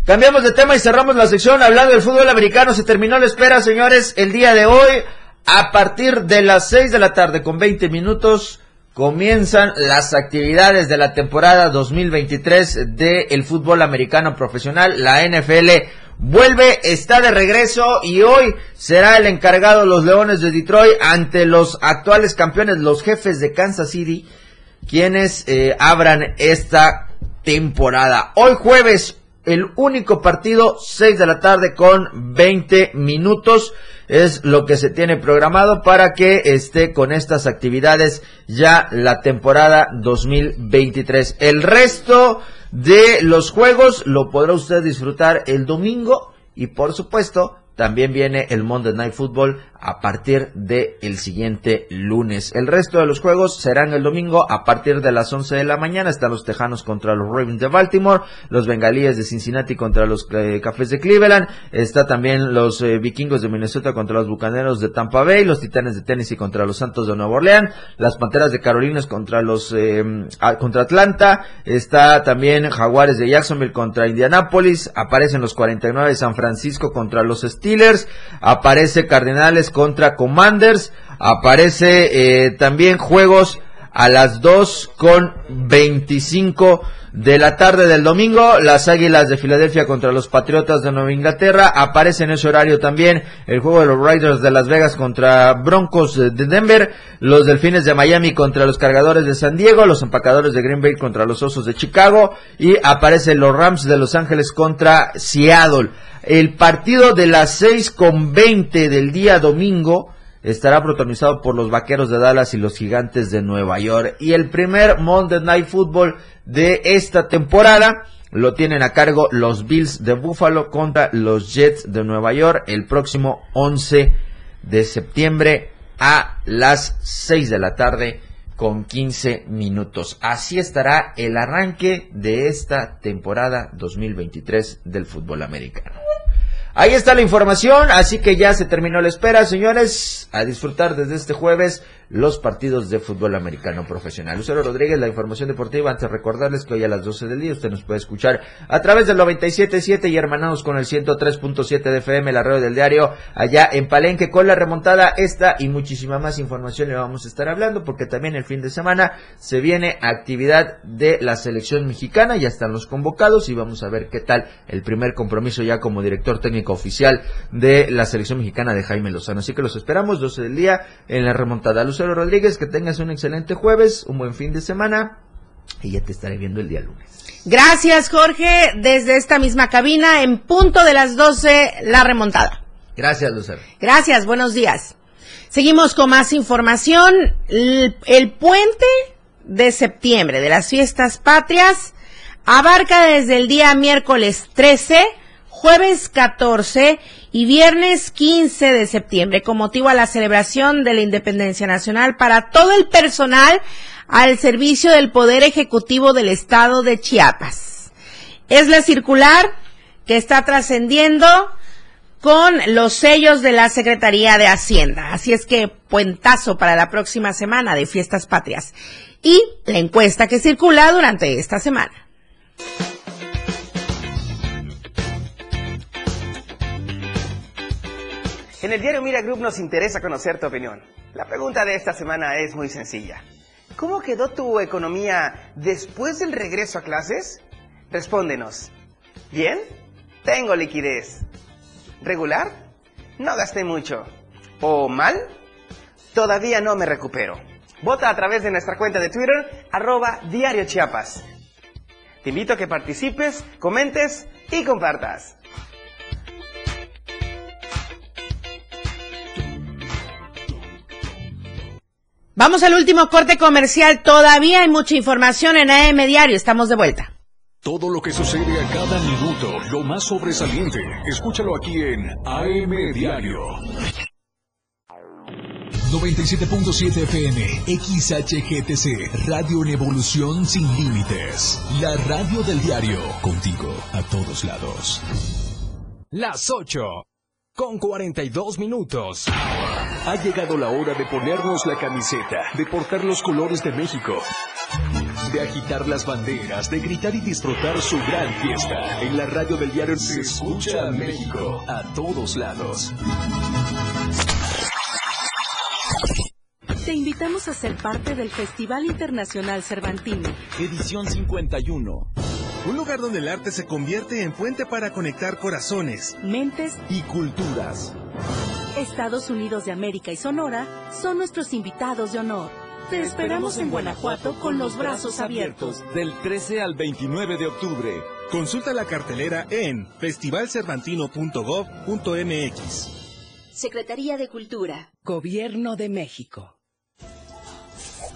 Cambiamos de tema y cerramos la sección hablando del fútbol americano. Se terminó la espera, señores, el día de hoy. A partir de las 6 de la tarde con 20 minutos comienzan las actividades de la temporada 2023 del fútbol americano profesional. La NFL vuelve, está de regreso y hoy será el encargado los Leones de Detroit ante los actuales campeones, los jefes de Kansas City, quienes eh, abran esta temporada. Hoy jueves el único partido, 6 de la tarde con 20 minutos. Es lo que se tiene programado para que esté con estas actividades ya la temporada 2023. El resto de los juegos lo podrá usted disfrutar el domingo y por supuesto también viene el Monday Night Football a partir del el siguiente lunes. El resto de los juegos serán el domingo a partir de las 11 de la mañana. Están los Tejanos contra los Ravens de Baltimore, los Bengalíes de Cincinnati contra los eh, Cafés de Cleveland, está también los eh, Vikingos de Minnesota contra los Bucaneros de Tampa Bay, los Titanes de Tennessee contra los Santos de Nueva Orleans, las Panteras de Carolinas contra los eh, contra Atlanta, está también Jaguares de Jacksonville contra Indianapolis, aparecen los 49 de San Francisco contra los Steelers, aparece Cardenales contra Commanders, aparece eh, también juegos a las 2 con 25 de la tarde del domingo, las Águilas de Filadelfia contra los Patriotas de Nueva Inglaterra. Aparece en ese horario también el juego de los Riders de Las Vegas contra Broncos de Denver, los Delfines de Miami contra los Cargadores de San Diego, los Empacadores de Green Bay contra los Osos de Chicago y aparecen los Rams de Los Ángeles contra Seattle. El partido de las 6 con 20 del día domingo estará protagonizado por los Vaqueros de Dallas y los Gigantes de Nueva York. Y el primer Monday Night Football de esta temporada lo tienen a cargo los Bills de Buffalo contra los Jets de Nueva York el próximo 11 de septiembre a las 6 de la tarde con 15 minutos. Así estará el arranque de esta temporada 2023 del fútbol americano. Ahí está la información, así que ya se terminó la espera, señores, a disfrutar desde este jueves los partidos de fútbol americano profesional. Lucero Rodríguez, la información deportiva. Antes de recordarles que hoy a las 12 del día usted nos puede escuchar a través del 97.7 y hermanados con el 103.7 de FM, la radio del diario, allá en Palenque, con la remontada esta y muchísima más información le vamos a estar hablando, porque también el fin de semana se viene actividad de la selección mexicana, ya están los convocados y vamos a ver qué tal el primer compromiso ya como director técnico oficial de la selección mexicana de Jaime Lozano. Así que los esperamos 12 del día en la remontada. Rodríguez, que tengas un excelente jueves, un buen fin de semana y ya te estaré viendo el día lunes. Gracias, Jorge. Desde esta misma cabina, en punto de las 12, la remontada. Gracias, Lucero. Gracias, buenos días. Seguimos con más información. El, el puente de septiembre de las fiestas patrias abarca desde el día miércoles 13 jueves 14 y viernes 15 de septiembre con motivo a la celebración de la Independencia Nacional para todo el personal al servicio del Poder Ejecutivo del Estado de Chiapas. Es la circular que está trascendiendo con los sellos de la Secretaría de Hacienda. Así es que puentazo para la próxima semana de Fiestas Patrias. Y la encuesta que circula durante esta semana. En el diario Mira Group nos interesa conocer tu opinión. La pregunta de esta semana es muy sencilla. ¿Cómo quedó tu economía después del regreso a clases? Respóndenos. ¿Bien? Tengo liquidez. ¿Regular? No gasté mucho. ¿O mal? Todavía no me recupero. Vota a través de nuestra cuenta de Twitter, arroba Diario Chiapas. Te invito a que participes, comentes y compartas. Vamos al último corte comercial. Todavía hay mucha información en AM Diario. Estamos de vuelta. Todo lo que sucede a cada minuto, lo más sobresaliente, escúchalo aquí en AM Diario. 97.7 FM, XHGTC, Radio en Evolución Sin Límites. La radio del diario, contigo a todos lados. Las 8 con 42 minutos. Ha llegado la hora de ponernos la camiseta, de portar los colores de México, de agitar las banderas, de gritar y disfrutar su gran fiesta. En la radio del diario se escucha a México a todos lados. Te invitamos a ser parte del Festival Internacional Cervantino. Edición 51. Un lugar donde el arte se convierte en puente para conectar corazones, mentes y culturas. Estados Unidos de América y Sonora son nuestros invitados de honor. Te esperamos en Guanajuato con los brazos abiertos. Del 13 al 29 de octubre. Consulta la cartelera en festivalcervantino.gov.mx. Secretaría de Cultura. Gobierno de México.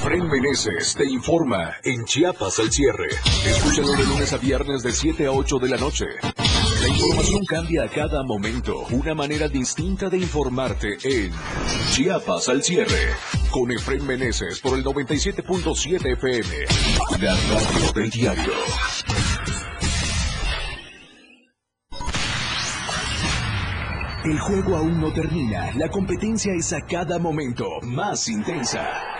Efren Meneses te informa en Chiapas al cierre. Escúchalo de lunes a viernes de 7 a 8 de la noche. La información cambia a cada momento. Una manera distinta de informarte en Chiapas al cierre. Con Efren Meneses por el 97.7 FM. La radio del diario. El juego aún no termina. La competencia es a cada momento más intensa.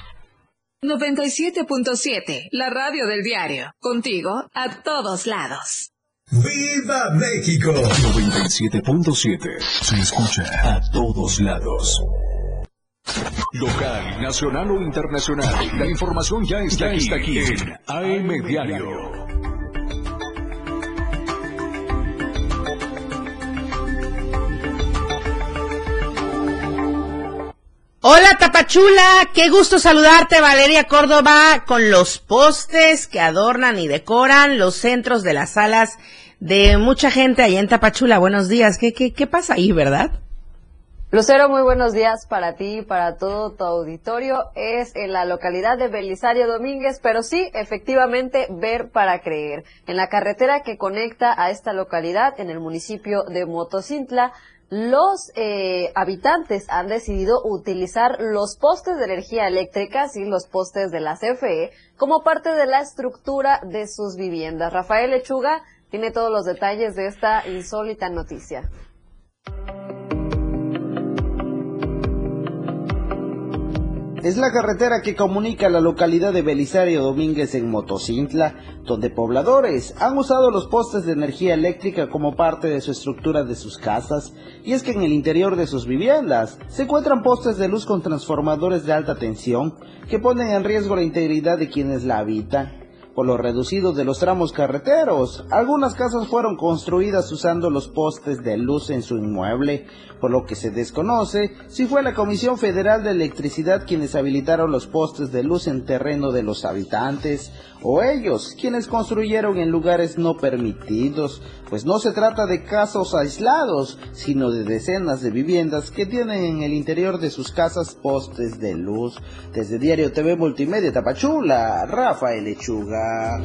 97.7, la radio del diario. Contigo a todos lados. ¡Viva México! 97.7. Se escucha a todos lados. Local, nacional o internacional. La información ya está, aquí, está aquí en AM Diario. Hola Tapachula, qué gusto saludarte Valeria Córdoba con los postes que adornan y decoran los centros de las salas de mucha gente allá en Tapachula. Buenos días, ¿qué, qué, qué pasa ahí, verdad? Lucero, muy buenos días para ti y para todo tu auditorio. Es en la localidad de Belisario Domínguez, pero sí, efectivamente, ver para creer. En la carretera que conecta a esta localidad, en el municipio de Motocintla, los eh, habitantes han decidido utilizar los postes de energía eléctrica, sí, los postes de la CFE, como parte de la estructura de sus viviendas. Rafael Lechuga tiene todos los detalles de esta insólita noticia. Es la carretera que comunica la localidad de Belisario Domínguez en Motocintla, donde pobladores han usado los postes de energía eléctrica como parte de su estructura de sus casas, y es que en el interior de sus viviendas se encuentran postes de luz con transformadores de alta tensión que ponen en riesgo la integridad de quienes la habitan por lo reducido de los tramos carreteros. Algunas casas fueron construidas usando los postes de luz en su inmueble, por lo que se desconoce si fue la Comisión Federal de Electricidad quienes habilitaron los postes de luz en terreno de los habitantes, o ellos quienes construyeron en lugares no permitidos, pues no se trata de casos aislados, sino de decenas de viviendas que tienen en el interior de sus casas postes de luz. Desde Diario TV Multimedia Tapachula, Rafael Lechuga.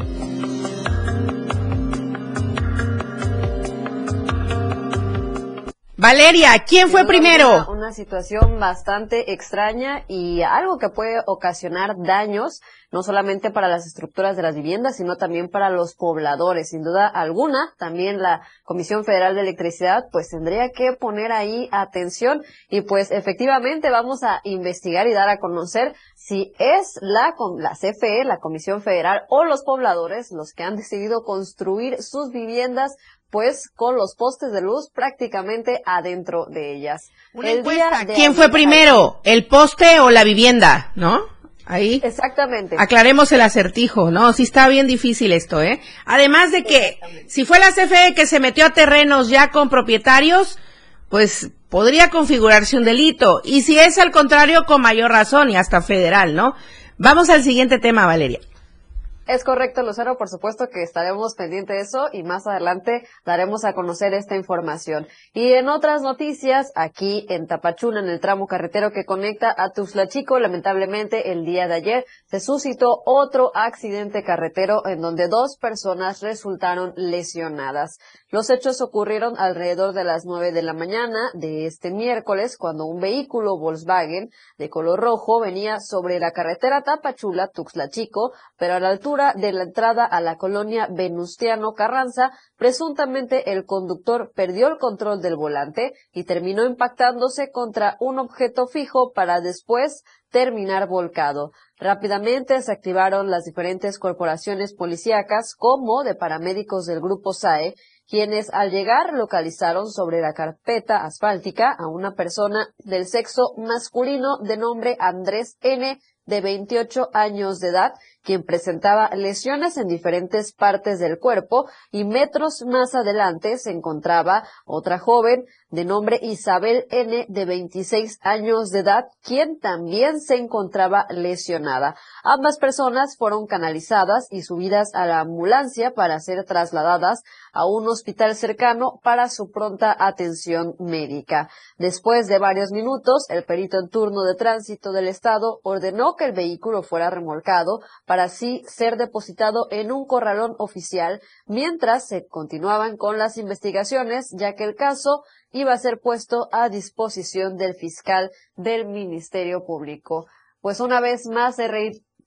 Valeria, ¿quién fue primero? Una, situación bastante extraña y algo que puede ocasionar daños, no solamente para las estructuras de las viviendas, sino también para los pobladores. Sin duda alguna, también la Comisión Federal de Electricidad pues tendría que poner ahí atención y pues efectivamente vamos a investigar y dar a conocer si es la, la CFE, la Comisión Federal o los pobladores los que han decidido construir sus viviendas pues con los postes de luz prácticamente adentro de ellas. el día ¿Quién fue primero? ¿El poste o la vivienda? ¿No? Ahí. Exactamente. Aclaremos el acertijo, ¿no? Sí está bien difícil esto, ¿eh? Además de que, si fue la CFE que se metió a terrenos ya con propietarios, pues podría configurarse un delito. Y si es al contrario, con mayor razón y hasta federal, ¿no? Vamos al siguiente tema, Valeria. Es correcto, Lucero, por supuesto que estaremos pendientes de eso y más adelante daremos a conocer esta información. Y en otras noticias, aquí en Tapachula, en el tramo carretero que conecta a Tuxtla Chico, lamentablemente el día de ayer se suscitó otro accidente carretero en donde dos personas resultaron lesionadas. Los hechos ocurrieron alrededor de las nueve de la mañana de este miércoles cuando un vehículo Volkswagen de color rojo venía sobre la carretera Tapachula-Tuxtla Chico, pero a la altura de la entrada a la colonia Venustiano Carranza, presuntamente el conductor perdió el control del volante y terminó impactándose contra un objeto fijo para después terminar volcado. Rápidamente se activaron las diferentes corporaciones policíacas como de paramédicos del grupo SAE, quienes al llegar localizaron sobre la carpeta asfáltica a una persona del sexo masculino de nombre Andrés N de 28 años de edad, quien presentaba lesiones en diferentes partes del cuerpo y metros más adelante se encontraba otra joven de nombre Isabel N de 26 años de edad, quien también se encontraba lesionada. Ambas personas fueron canalizadas y subidas a la ambulancia para ser trasladadas a un hospital cercano para su pronta atención médica. Después de varios minutos, el perito en turno de tránsito del Estado ordenó que el vehículo fuera remolcado para así ser depositado en un corralón oficial mientras se continuaban con las investigaciones, ya que el caso iba a ser puesto a disposición del fiscal del Ministerio Público. Pues una vez más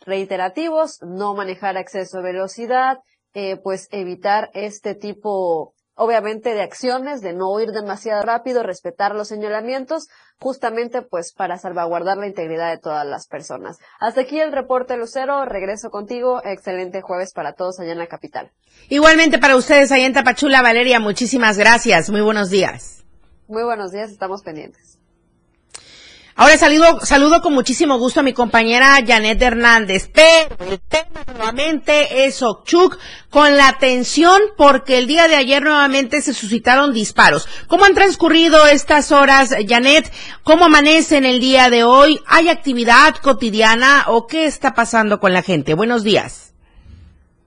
reiterativos, no manejar exceso de velocidad, eh, pues evitar este tipo obviamente de acciones, de no ir demasiado rápido, respetar los señalamientos, justamente pues para salvaguardar la integridad de todas las personas. Hasta aquí el reporte Lucero, regreso contigo, excelente jueves para todos allá en la capital. Igualmente para ustedes allá en Tapachula, Valeria, muchísimas gracias, muy buenos días. Muy buenos días, estamos pendientes. Ahora saludo, saludo con muchísimo gusto a mi compañera Janet Hernández, pero el tema nuevamente es Okchuk con la atención porque el día de ayer nuevamente se suscitaron disparos. ¿Cómo han transcurrido estas horas, Janet? ¿Cómo amanecen el día de hoy? ¿Hay actividad cotidiana o qué está pasando con la gente? Buenos días.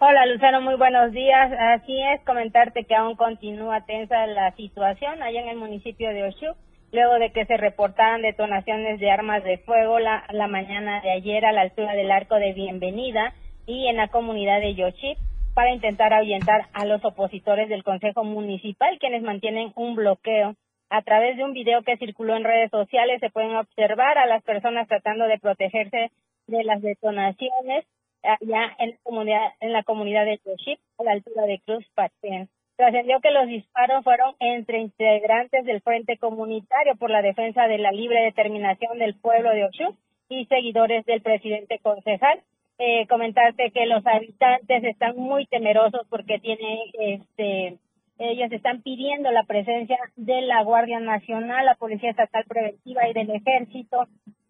Hola Lucero, muy buenos días. Así es, comentarte que aún continúa tensa la situación allá en el municipio de Oshuk luego de que se reportaran detonaciones de armas de fuego la, la mañana de ayer a la altura del arco de bienvenida y en la comunidad de Yochip para intentar ahuyentar a los opositores del Consejo Municipal, quienes mantienen un bloqueo. A través de un video que circuló en redes sociales se pueden observar a las personas tratando de protegerse de las detonaciones allá en la comunidad, en la comunidad de Yochip, a la altura de Cruz Pachén. Trascendió que los disparos fueron entre integrantes del Frente Comunitario por la Defensa de la Libre Determinación del Pueblo de Oshun y seguidores del presidente concejal. Eh, comentarte que los habitantes están muy temerosos porque tienen, este, ellos están pidiendo la presencia de la Guardia Nacional, la Policía Estatal Preventiva y del Ejército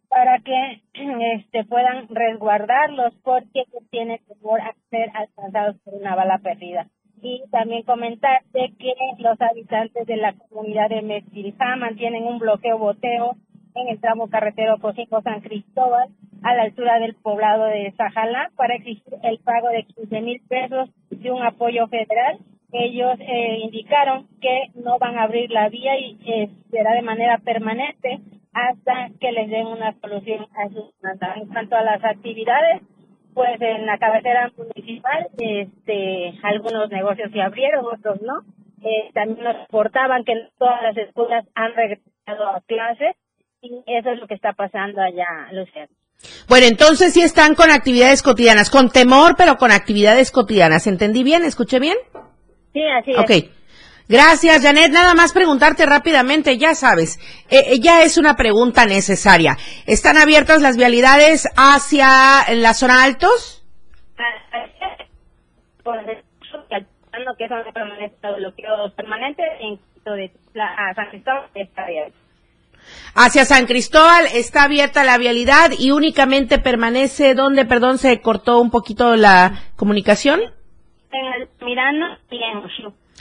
para que este, puedan resguardarlos porque tienen temor a ser alcanzados por una bala perdida y también comentarte que los habitantes de la comunidad de Mezquirijá mantienen un bloqueo boteo en el tramo carretero Cosico San Cristóbal a la altura del poblado de Sajalá para exigir el pago de 15 mil pesos de un apoyo federal. Ellos eh, indicaron que no van a abrir la vía y eh, será de manera permanente hasta que les den una solución a sus demandas. En cuanto a las actividades, pues en la cabecera municipal este algunos negocios se abrieron otros no eh, también nos reportaban que todas las escuelas han regresado a clases y eso es lo que está pasando allá Luciano bueno, entonces sí están con actividades cotidianas, con temor, pero con actividades cotidianas. ¿Entendí bien? ¿Escuché bien? Sí, así es. Ok. Gracias, Janet. Nada más preguntarte rápidamente, ya sabes, eh, ya es una pregunta necesaria. ¿Están abiertas las vialidades hacia la zona altos? Hacia San Cristóbal está abierta la vialidad y únicamente permanece donde, perdón, se cortó un poquito la comunicación. En el Mirano y en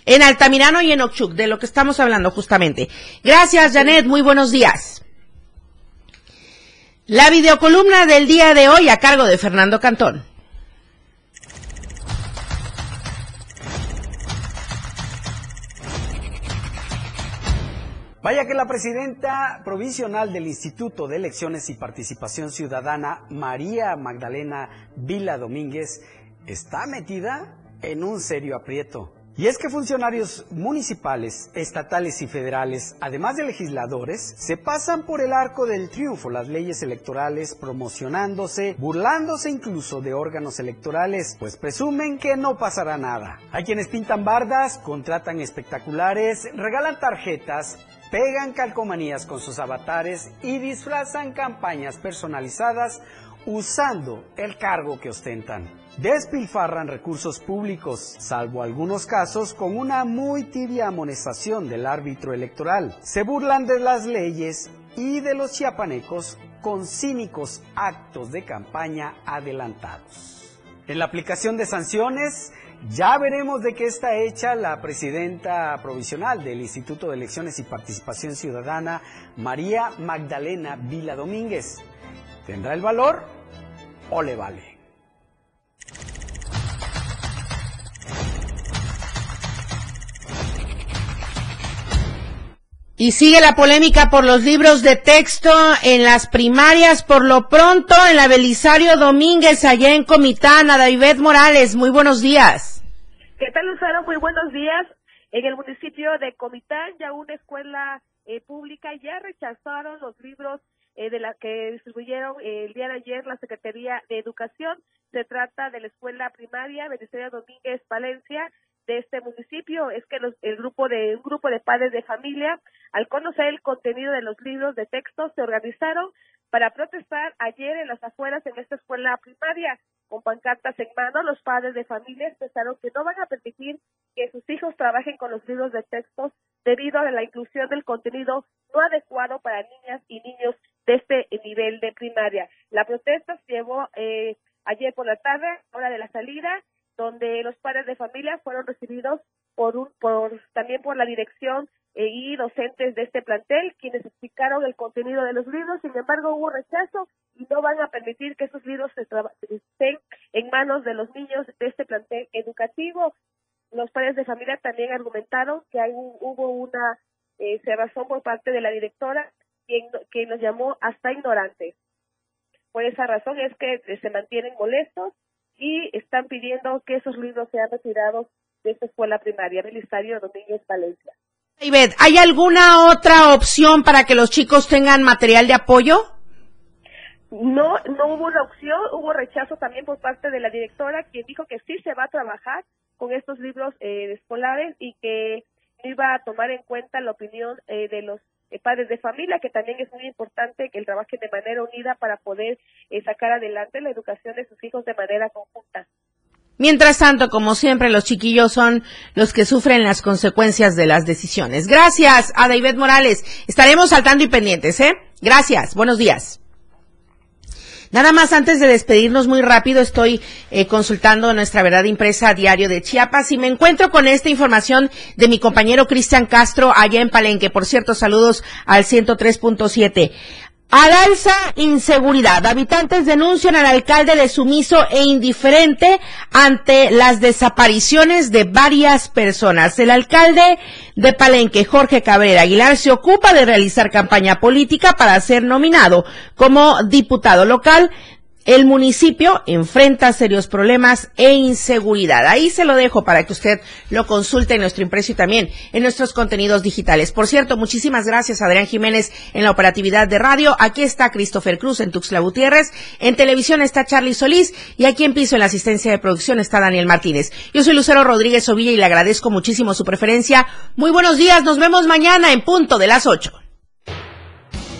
en Altamirano y en Ochuc, de lo que estamos hablando justamente. Gracias, Janet. Muy buenos días. La videocolumna del día de hoy a cargo de Fernando Cantón. Vaya que la presidenta provisional del Instituto de Elecciones y Participación Ciudadana, María Magdalena Vila Domínguez, está metida en un serio aprieto Y es que funcionarios municipales, estatales y federales, además de legisladores, se pasan por el arco del triunfo las leyes electorales promocionándose, burlándose incluso de órganos electorales, pues presumen que no pasará nada. Hay quienes pintan bardas, contratan espectaculares, regalan tarjetas, pegan calcomanías con sus avatares y disfrazan campañas personalizadas usando el cargo que ostentan despilfarran recursos públicos, salvo algunos casos con una muy tibia amonestación del árbitro electoral. Se burlan de las leyes y de los chiapanecos con cínicos actos de campaña adelantados. En la aplicación de sanciones, ya veremos de qué está hecha la presidenta provisional del Instituto de Elecciones y Participación Ciudadana, María Magdalena Vila Domínguez. ¿Tendrá el valor o le vale? Y sigue la polémica por los libros de texto en las primarias. Por lo pronto, en la Belisario Domínguez, allá en Comitán, a David Morales. Muy buenos días. ¿Qué tal, Lucero? Muy buenos días. En el municipio de Comitán, ya una escuela eh, pública ya rechazaron los libros eh, de la que distribuyeron eh, el día de ayer la Secretaría de Educación. Se trata de la escuela primaria Belisario Domínguez Valencia de este municipio es que el grupo de un grupo de padres de familia al conocer el contenido de los libros de texto se organizaron para protestar ayer en las afueras en esta escuela primaria con pancartas en mano los padres de familia expresaron que no van a permitir que sus hijos trabajen con los libros de texto debido a la inclusión del contenido no adecuado para niñas y niños de este nivel de primaria. La protesta se llevó eh, ayer por la tarde, hora de la salida, donde los padres de familia fueron recibidos por, un, por también por la dirección eh, y docentes de este plantel, quienes explicaron el contenido de los libros. Sin embargo, hubo rechazo y no van a permitir que esos libros estén en manos de los niños de este plantel educativo. Los padres de familia también argumentaron que hay hubo una eh, cerrazón por parte de la directora, quien, quien los llamó hasta ignorantes. Por esa razón es que se mantienen molestos y están pidiendo que esos libros sean retirados de esta escuela primaria, Belisario Domínguez Valencia. David, ¿hay alguna otra opción para que los chicos tengan material de apoyo? No, no hubo una opción, hubo rechazo también por parte de la directora, quien dijo que sí se va a trabajar con estos libros eh, escolares y que iba a tomar en cuenta la opinión eh, de los eh, padres de familia, que también es muy importante que el trabajen de manera unida para poder eh, sacar adelante la educación de sus hijos de manera conjunta. Mientras tanto, como siempre, los chiquillos son los que sufren las consecuencias de las decisiones. Gracias a David Morales. Estaremos saltando y pendientes, ¿eh? Gracias. Buenos días. Nada más antes de despedirnos muy rápido, estoy eh, consultando nuestra verdad impresa diario de Chiapas y me encuentro con esta información de mi compañero Cristian Castro allá en Palenque. Por cierto, saludos al 103.7. Al alza inseguridad. Habitantes denuncian al alcalde de sumiso e indiferente ante las desapariciones de varias personas. El alcalde de Palenque, Jorge Cabrera Aguilar, se ocupa de realizar campaña política para ser nominado como diputado local el municipio enfrenta serios problemas e inseguridad. Ahí se lo dejo para que usted lo consulte en nuestro impreso y también en nuestros contenidos digitales. Por cierto, muchísimas gracias Adrián Jiménez en la operatividad de radio. Aquí está Christopher Cruz en Tuxtla Gutiérrez. En televisión está Charlie Solís y aquí en piso en la asistencia de producción está Daniel Martínez. Yo soy Lucero Rodríguez Ovilla y le agradezco muchísimo su preferencia. Muy buenos días. Nos vemos mañana en punto de las ocho